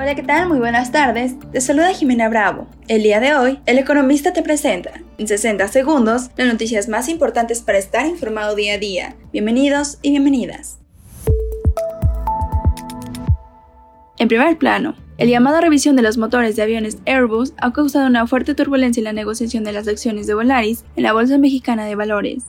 Hola, ¿qué tal? Muy buenas tardes. Te saluda Jimena Bravo. El día de hoy, El Economista te presenta, en 60 segundos, las noticias más importantes para estar informado día a día. Bienvenidos y bienvenidas. En primer plano, el llamado revisión de los motores de aviones Airbus ha causado una fuerte turbulencia en la negociación de las acciones de Volaris en la Bolsa Mexicana de Valores.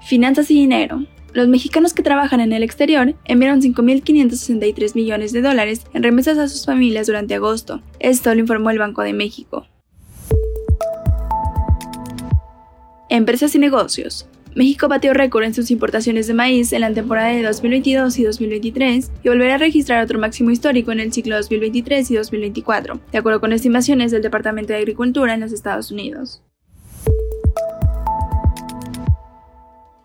Finanzas y dinero. Los mexicanos que trabajan en el exterior enviaron 5.563 millones de dólares en remesas a sus familias durante agosto. Esto lo informó el Banco de México. Empresas y negocios. México batió récord en sus importaciones de maíz en la temporada de 2022 y 2023 y volverá a registrar otro máximo histórico en el ciclo 2023 y 2024, de acuerdo con estimaciones del Departamento de Agricultura en los Estados Unidos.